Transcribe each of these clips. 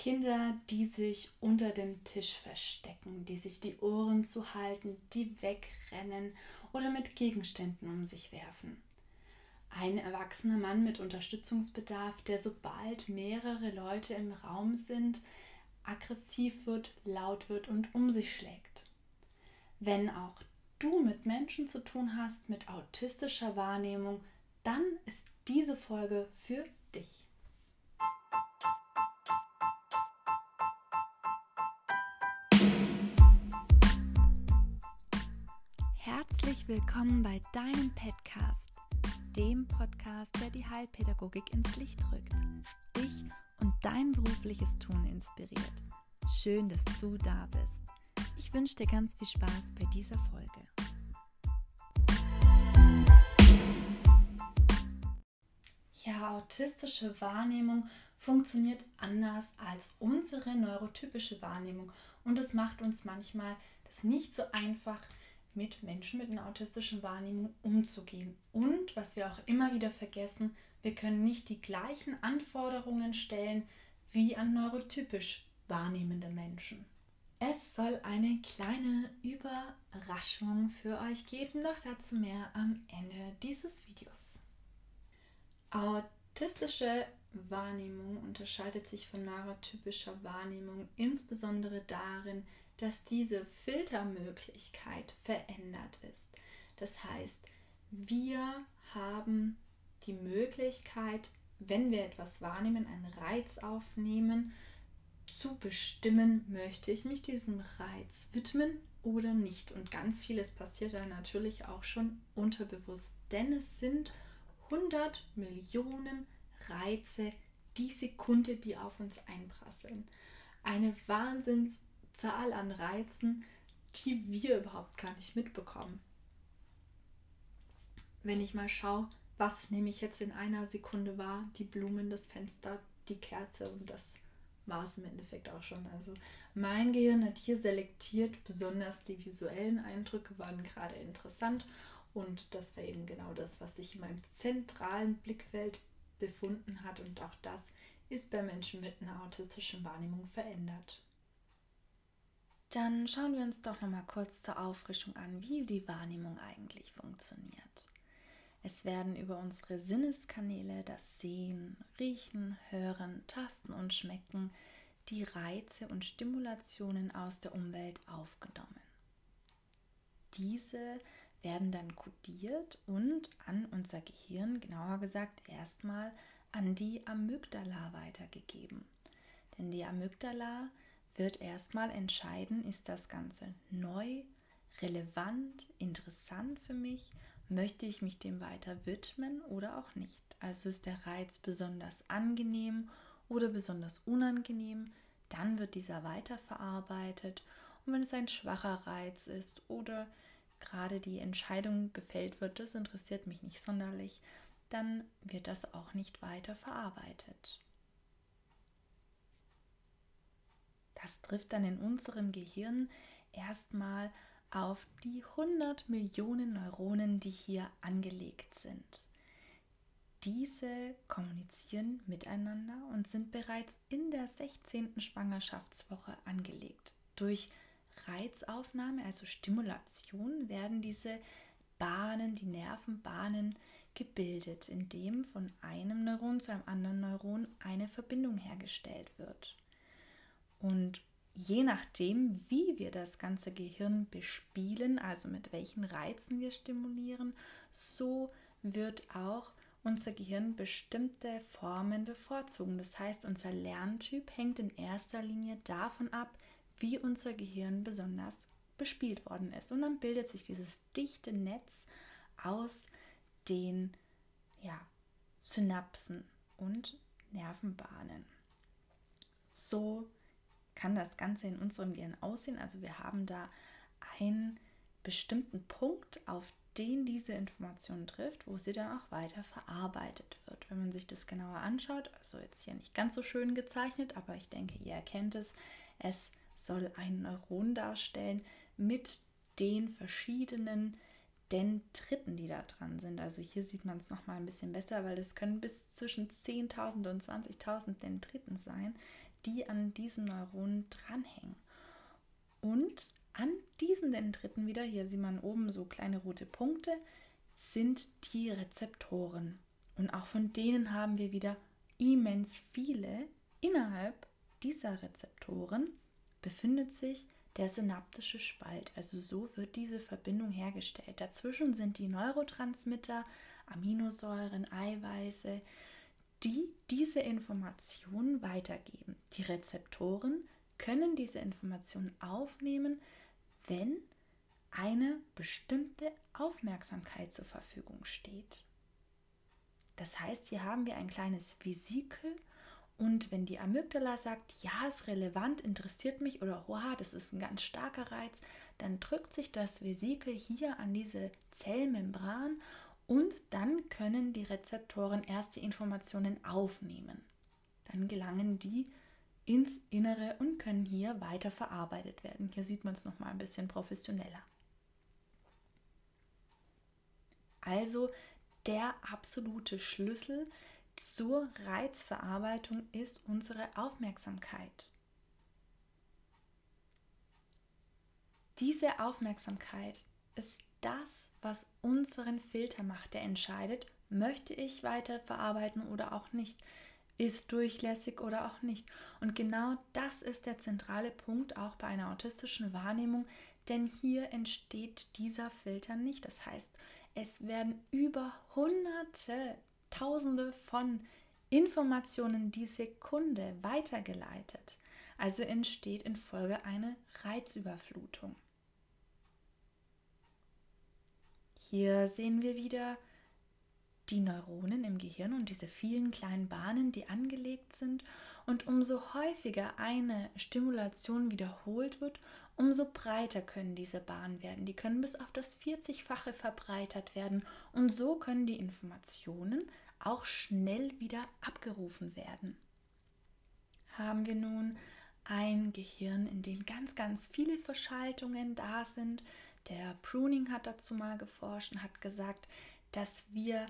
Kinder, die sich unter dem Tisch verstecken, die sich die Ohren zu halten, die wegrennen oder mit Gegenständen um sich werfen. Ein erwachsener Mann mit Unterstützungsbedarf, der sobald mehrere Leute im Raum sind, aggressiv wird, laut wird und um sich schlägt. Wenn auch du mit Menschen zu tun hast mit autistischer Wahrnehmung, dann ist diese Folge für dich. Willkommen bei deinem Podcast, dem Podcast, der die Heilpädagogik ins Licht rückt, dich und dein berufliches Tun inspiriert. Schön, dass du da bist. Ich wünsche dir ganz viel Spaß bei dieser Folge. Ja, autistische Wahrnehmung funktioniert anders als unsere neurotypische Wahrnehmung und es macht uns manchmal das nicht so einfach, mit Menschen mit einer autistischen Wahrnehmung umzugehen. Und was wir auch immer wieder vergessen, wir können nicht die gleichen Anforderungen stellen wie an neurotypisch wahrnehmende Menschen. Es soll eine kleine Überraschung für euch geben, doch dazu mehr am Ende dieses Videos. Autistische Wahrnehmung unterscheidet sich von neurotypischer Wahrnehmung insbesondere darin, dass diese Filtermöglichkeit verändert ist. Das heißt, wir haben die Möglichkeit, wenn wir etwas wahrnehmen, einen Reiz aufnehmen, zu bestimmen, möchte ich mich diesem Reiz widmen oder nicht. Und ganz vieles passiert da natürlich auch schon unterbewusst, denn es sind 100 Millionen Reize die Sekunde, die auf uns einprasseln. Eine Wahnsinnszahl an Reizen, die wir überhaupt gar nicht mitbekommen. Wenn ich mal schaue, was nehme ich jetzt in einer Sekunde wahr? Die Blumen, das Fenster, die Kerze und das war es im Endeffekt auch schon. Also mein Gehirn hat hier selektiert, besonders die visuellen Eindrücke waren gerade interessant und das war eben genau das, was sich in meinem zentralen Blickfeld befunden hat und auch das ist bei Menschen mit einer autistischen Wahrnehmung verändert. Dann schauen wir uns doch noch mal kurz zur Auffrischung an, wie die Wahrnehmung eigentlich funktioniert. Es werden über unsere Sinneskanäle, das Sehen, Riechen, Hören, Tasten und Schmecken, die Reize und Stimulationen aus der Umwelt aufgenommen. Diese werden dann kodiert und an unser Gehirn, genauer gesagt erstmal an die Amygdala weitergegeben. Denn die Amygdala wird erstmal entscheiden, ist das Ganze neu, relevant, interessant für mich, möchte ich mich dem weiter widmen oder auch nicht. Also ist der Reiz besonders angenehm oder besonders unangenehm, dann wird dieser weiterverarbeitet. Und wenn es ein schwacher Reiz ist oder gerade die Entscheidung gefällt wird, das interessiert mich nicht sonderlich, dann wird das auch nicht weiter verarbeitet. Das trifft dann in unserem Gehirn erstmal auf die 100 Millionen Neuronen, die hier angelegt sind. Diese kommunizieren miteinander und sind bereits in der 16. Schwangerschaftswoche angelegt. Durch Reizaufnahme, also Stimulation, werden diese Bahnen, die Nervenbahnen gebildet, indem von einem Neuron zu einem anderen Neuron eine Verbindung hergestellt wird. Und je nachdem, wie wir das ganze Gehirn bespielen, also mit welchen Reizen wir stimulieren, so wird auch unser Gehirn bestimmte Formen bevorzugen. Das heißt, unser Lerntyp hängt in erster Linie davon ab, wie unser Gehirn besonders bespielt worden ist. Und dann bildet sich dieses dichte Netz aus den ja, Synapsen und Nervenbahnen. So kann das Ganze in unserem Gehirn aussehen. Also wir haben da einen bestimmten Punkt, auf den diese Information trifft, wo sie dann auch weiter verarbeitet wird. Wenn man sich das genauer anschaut, also jetzt hier nicht ganz so schön gezeichnet, aber ich denke, ihr erkennt es, es soll ein Neuron darstellen mit den verschiedenen Dendriten, die da dran sind. Also hier sieht man es nochmal ein bisschen besser, weil es können bis zwischen 10.000 und 20.000 Dendriten sein, die an diesen Neuronen dranhängen. Und an diesen Dendriten wieder, hier sieht man oben so kleine rote Punkte, sind die Rezeptoren. Und auch von denen haben wir wieder immens viele. Innerhalb dieser Rezeptoren befindet sich der synaptische Spalt. Also so wird diese Verbindung hergestellt. Dazwischen sind die Neurotransmitter, Aminosäuren, Eiweiße, die diese Informationen weitergeben. Die Rezeptoren können diese Informationen aufnehmen, wenn eine bestimmte Aufmerksamkeit zur Verfügung steht. Das heißt, hier haben wir ein kleines Vesikel und wenn die Amygdala sagt, ja, ist relevant, interessiert mich oder wow, das ist ein ganz starker Reiz, dann drückt sich das Vesikel hier an diese Zellmembran und dann können die Rezeptoren erste Informationen aufnehmen. Dann gelangen die ins Innere und können hier weiter verarbeitet werden. Hier sieht man es nochmal ein bisschen professioneller. Also der absolute Schlüssel zur Reizverarbeitung ist unsere Aufmerksamkeit. Diese Aufmerksamkeit ist das, was unseren Filter macht, der entscheidet, möchte ich weiter verarbeiten oder auch nicht, ist durchlässig oder auch nicht. Und genau das ist der zentrale Punkt auch bei einer autistischen Wahrnehmung, denn hier entsteht dieser Filter nicht. Das heißt, es werden über hunderte, tausende von Informationen die Sekunde weitergeleitet. Also entsteht in Folge eine Reizüberflutung. Hier sehen wir wieder die Neuronen im Gehirn und diese vielen kleinen Bahnen, die angelegt sind. Und umso häufiger eine Stimulation wiederholt wird, umso breiter können diese Bahnen werden. Die können bis auf das 40-fache verbreitert werden und so können die Informationen auch schnell wieder abgerufen werden. Haben wir nun ein Gehirn, in dem ganz, ganz viele Verschaltungen da sind. Der Pruning hat dazu mal geforscht und hat gesagt, dass wir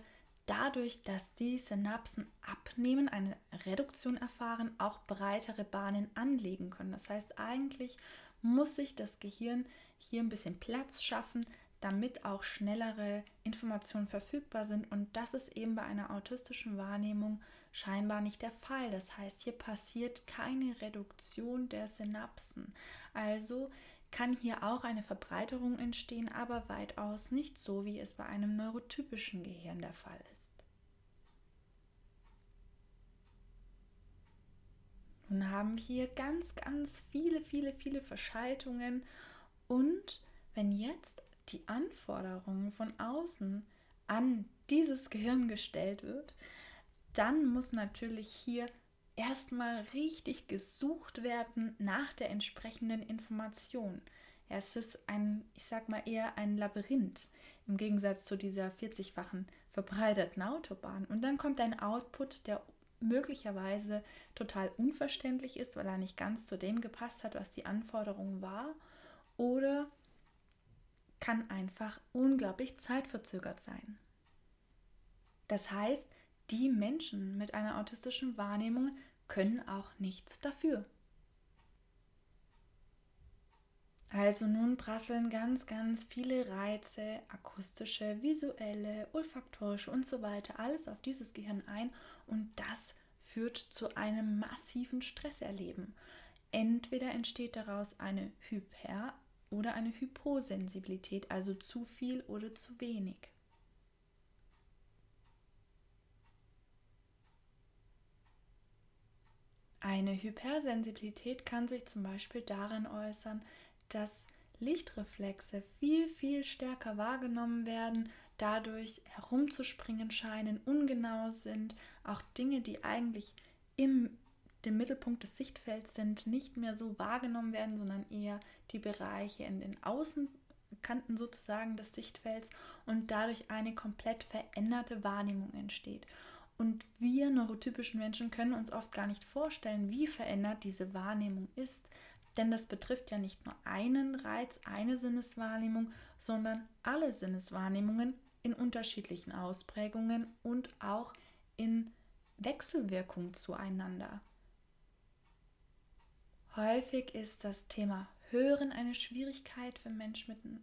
dadurch, dass die Synapsen abnehmen, eine Reduktion erfahren, auch breitere Bahnen anlegen können. Das heißt, eigentlich muss sich das Gehirn hier ein bisschen Platz schaffen, damit auch schnellere Informationen verfügbar sind. Und das ist eben bei einer autistischen Wahrnehmung scheinbar nicht der Fall. Das heißt, hier passiert keine Reduktion der Synapsen. Also kann hier auch eine Verbreiterung entstehen, aber weitaus nicht so, wie es bei einem neurotypischen Gehirn der Fall ist. Nun haben wir hier ganz, ganz viele, viele, viele Verschaltungen und wenn jetzt die Anforderungen von außen an dieses Gehirn gestellt wird, dann muss natürlich hier erstmal richtig gesucht werden nach der entsprechenden Information. Ja, es ist ein, ich sag mal eher ein Labyrinth im Gegensatz zu dieser 40-fachen verbreiterten Autobahn. Und dann kommt ein Output, der möglicherweise total unverständlich ist, weil er nicht ganz zu dem gepasst hat, was die Anforderung war. Oder kann einfach unglaublich zeitverzögert sein. Das heißt, die Menschen mit einer autistischen Wahrnehmung können auch nichts dafür. Also nun prasseln ganz, ganz viele Reize, akustische, visuelle, olfaktorische und so weiter, alles auf dieses Gehirn ein und das führt zu einem massiven Stresserleben. Entweder entsteht daraus eine Hyper- oder eine Hyposensibilität, also zu viel oder zu wenig. Eine Hypersensibilität kann sich zum Beispiel darin äußern, dass Lichtreflexe viel, viel stärker wahrgenommen werden, dadurch herumzuspringen scheinen, ungenau sind, auch Dinge, die eigentlich im dem Mittelpunkt des Sichtfelds sind, nicht mehr so wahrgenommen werden, sondern eher die Bereiche in den Außenkanten sozusagen des Sichtfelds und dadurch eine komplett veränderte Wahrnehmung entsteht. Und wir neurotypischen Menschen können uns oft gar nicht vorstellen, wie verändert diese Wahrnehmung ist, Denn das betrifft ja nicht nur einen Reiz, eine Sinneswahrnehmung, sondern alle Sinneswahrnehmungen in unterschiedlichen Ausprägungen und auch in Wechselwirkung zueinander. Häufig ist das Thema Hören eine Schwierigkeit für Menschen mit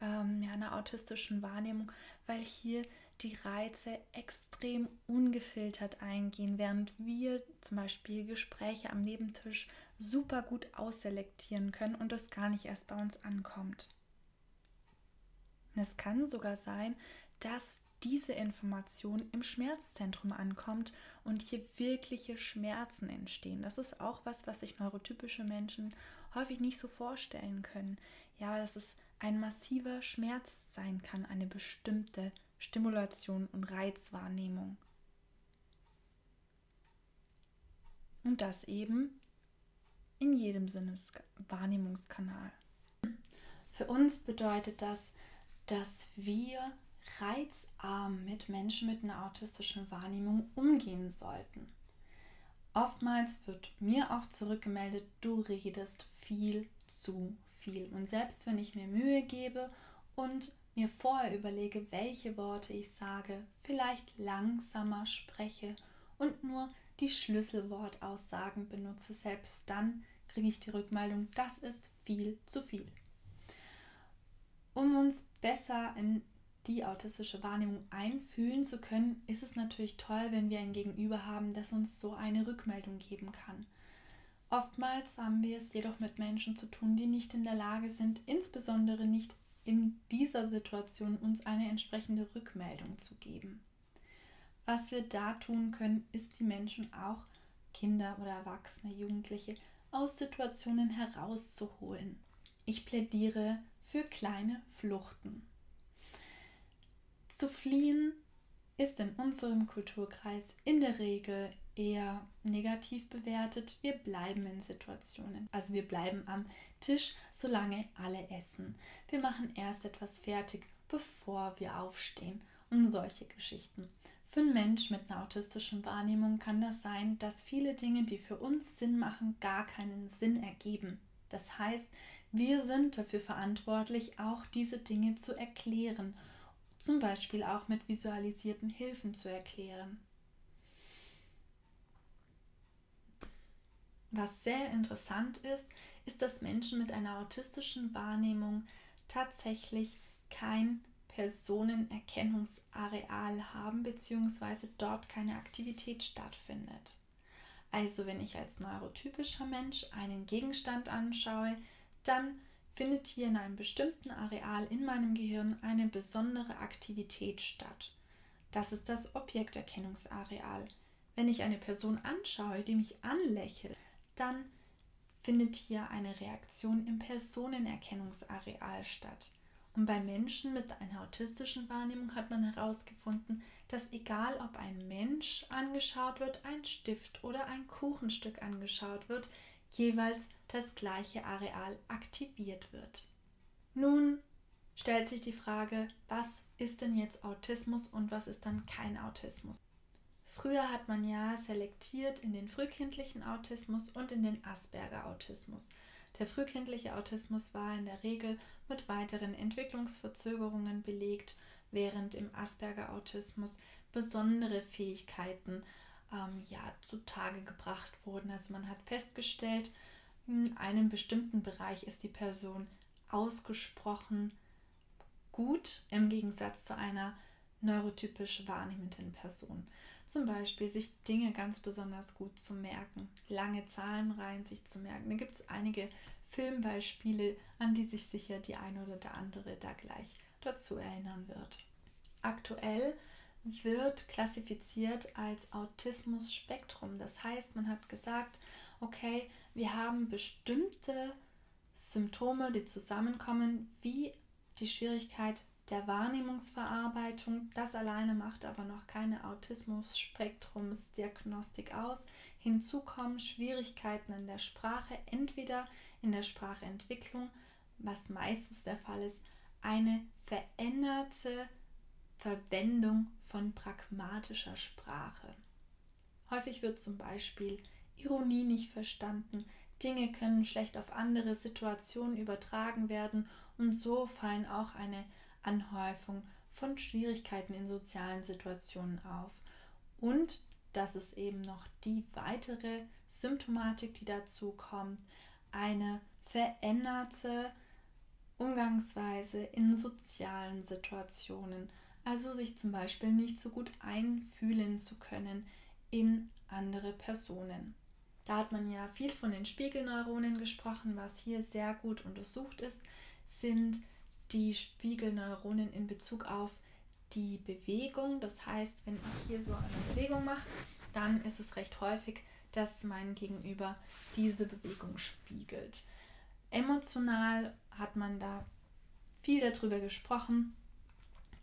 ähm, ja, einer autistischen Wahrnehmung, weil hier die Reize extrem ungefiltert eingehen, während wir zum Beispiel Gespräche am Nebentisch super gut ausselektieren können und das gar nicht erst bei uns ankommt. Es kann sogar sein, dass diese Information im Schmerzzentrum ankommt und hier wirkliche Schmerzen entstehen. Das ist auch was, was sich neurotypische Menschen häufig nicht so vorstellen können. Ja, dass es ein massiver Schmerz sein kann, eine bestimmte Stimulation und Reizwahrnehmung. Und das eben in jedem Sinneswahrnehmungskanal. Für uns bedeutet das, dass wir reizarm mit Menschen mit einer autistischen Wahrnehmung umgehen sollten. Oftmals wird mir auch zurückgemeldet, du redest viel zu viel. Und selbst wenn ich mir Mühe gebe und mir vorher überlege, welche Worte ich sage, vielleicht langsamer spreche und nur die Schlüsselwortaussagen benutze, selbst dann kriege ich die Rückmeldung, das ist viel zu viel. Um uns besser in die autistische Wahrnehmung einfühlen zu können, ist es natürlich toll, wenn wir ein Gegenüber haben, das uns so eine Rückmeldung geben kann. Oftmals haben wir es jedoch mit Menschen zu tun, die nicht in der Lage sind, insbesondere nicht in dieser Situation uns eine entsprechende Rückmeldung zu geben. Was wir da tun können, ist die Menschen auch, Kinder oder Erwachsene, Jugendliche, aus Situationen herauszuholen. Ich plädiere für kleine Fluchten. Zu fliehen ist in unserem Kulturkreis in der Regel eher negativ bewertet. Wir bleiben in Situationen. Also wir bleiben am Tisch, solange alle essen. Wir machen erst etwas fertig, bevor wir aufstehen und solche Geschichten. Für einen Mensch mit einer autistischen Wahrnehmung kann das sein, dass viele Dinge, die für uns Sinn machen, gar keinen Sinn ergeben. Das heißt, wir sind dafür verantwortlich, auch diese Dinge zu erklären, zum Beispiel auch mit visualisierten Hilfen zu erklären. Was sehr interessant ist, ist, dass Menschen mit einer autistischen Wahrnehmung tatsächlich kein Personenerkennungsareal haben, beziehungsweise dort keine Aktivität stattfindet. Also wenn ich als neurotypischer Mensch einen Gegenstand anschaue, dann findet hier in einem bestimmten Areal in meinem Gehirn eine besondere Aktivität statt. Das ist das Objekterkennungsareal. Wenn ich eine Person anschaue, die mich anlächelt, dann findet hier eine Reaktion im Personenerkennungsareal statt. Und bei Menschen mit einer autistischen Wahrnehmung hat man herausgefunden, dass egal ob ein Mensch angeschaut wird, ein Stift oder ein Kuchenstück angeschaut wird, jeweils das gleiche Areal aktiviert wird. Nun stellt sich die Frage, was ist denn jetzt Autismus und was ist dann kein Autismus? Früher hat man ja selektiert in den frühkindlichen Autismus und in den Asperger-Autismus. Der frühkindliche Autismus war in der Regel mit weiteren Entwicklungsverzögerungen belegt, während im Asperger-Autismus besondere Fähigkeiten ähm, ja, zutage gebracht wurden. Also man hat festgestellt, in einem bestimmten Bereich ist die Person ausgesprochen gut im Gegensatz zu einer neurotypisch wahrnehmenden Person. Zum Beispiel sich Dinge ganz besonders gut zu merken, lange Zahlenreihen sich zu merken. Da gibt es einige Filmbeispiele, an die sich sicher die eine oder der andere da gleich dazu erinnern wird. Aktuell wird klassifiziert als Autismus-Spektrum. Das heißt, man hat gesagt, okay, wir haben bestimmte Symptome, die zusammenkommen, wie die Schwierigkeit der Wahrnehmungsverarbeitung. Das alleine macht aber noch keine Autismus-Spektrumsdiagnostik aus. Hinzu kommen Schwierigkeiten in der Sprache, entweder in der Sprachentwicklung, was meistens der Fall ist, eine veränderte Verwendung von pragmatischer Sprache. Häufig wird zum Beispiel Ironie nicht verstanden, Dinge können schlecht auf andere Situationen übertragen werden und so fallen auch eine Anhäufung von Schwierigkeiten in sozialen Situationen auf. Und das ist eben noch die weitere Symptomatik, die dazu kommt, eine veränderte Umgangsweise in sozialen Situationen, also sich zum Beispiel nicht so gut einfühlen zu können in andere Personen. Da hat man ja viel von den Spiegelneuronen gesprochen. Was hier sehr gut untersucht ist, sind die Spiegelneuronen in Bezug auf die Bewegung. Das heißt, wenn ich hier so eine Bewegung mache, dann ist es recht häufig, dass mein Gegenüber diese Bewegung spiegelt. Emotional hat man da viel darüber gesprochen,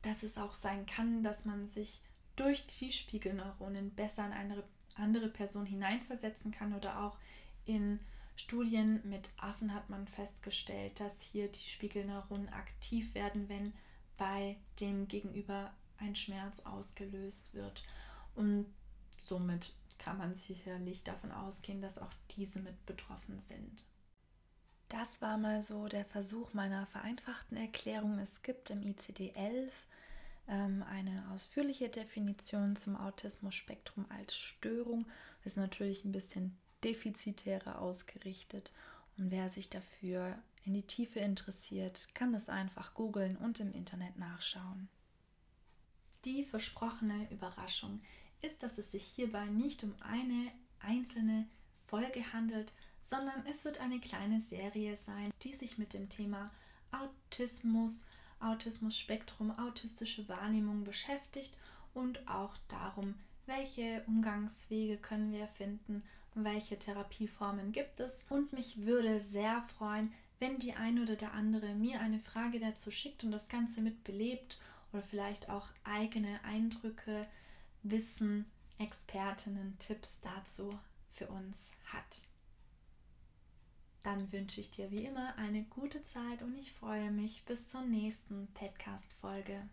dass es auch sein kann, dass man sich durch die Spiegelneuronen besser in eine andere Person hineinversetzen kann oder auch in Studien mit Affen hat man festgestellt, dass hier die Spiegelneuronen aktiv werden, wenn bei dem Gegenüber ein Schmerz ausgelöst wird. Und somit kann man sicherlich davon ausgehen, dass auch diese mit betroffen sind. Das war mal so der Versuch meiner vereinfachten Erklärung. Es gibt im ICD-11 ähm, eine ausführliche Definition zum Autismus-Spektrum als Störung. Ist natürlich ein bisschen defizitärer ausgerichtet. Und wer sich dafür in die Tiefe interessiert, kann es einfach googeln und im Internet nachschauen. Die versprochene Überraschung ist, dass es sich hierbei nicht um eine einzelne Folge handelt, sondern es wird eine kleine Serie sein, die sich mit dem Thema Autismus, Autismus-Spektrum, autistische Wahrnehmung beschäftigt und auch darum, welche Umgangswege können wir finden, welche Therapieformen gibt es. Und mich würde sehr freuen, wenn die eine oder der andere mir eine Frage dazu schickt und das Ganze mit belebt oder vielleicht auch eigene Eindrücke, Wissen, Expertinnen, Tipps dazu für uns hat. Dann wünsche ich dir wie immer eine gute Zeit und ich freue mich bis zur nächsten Podcast-Folge.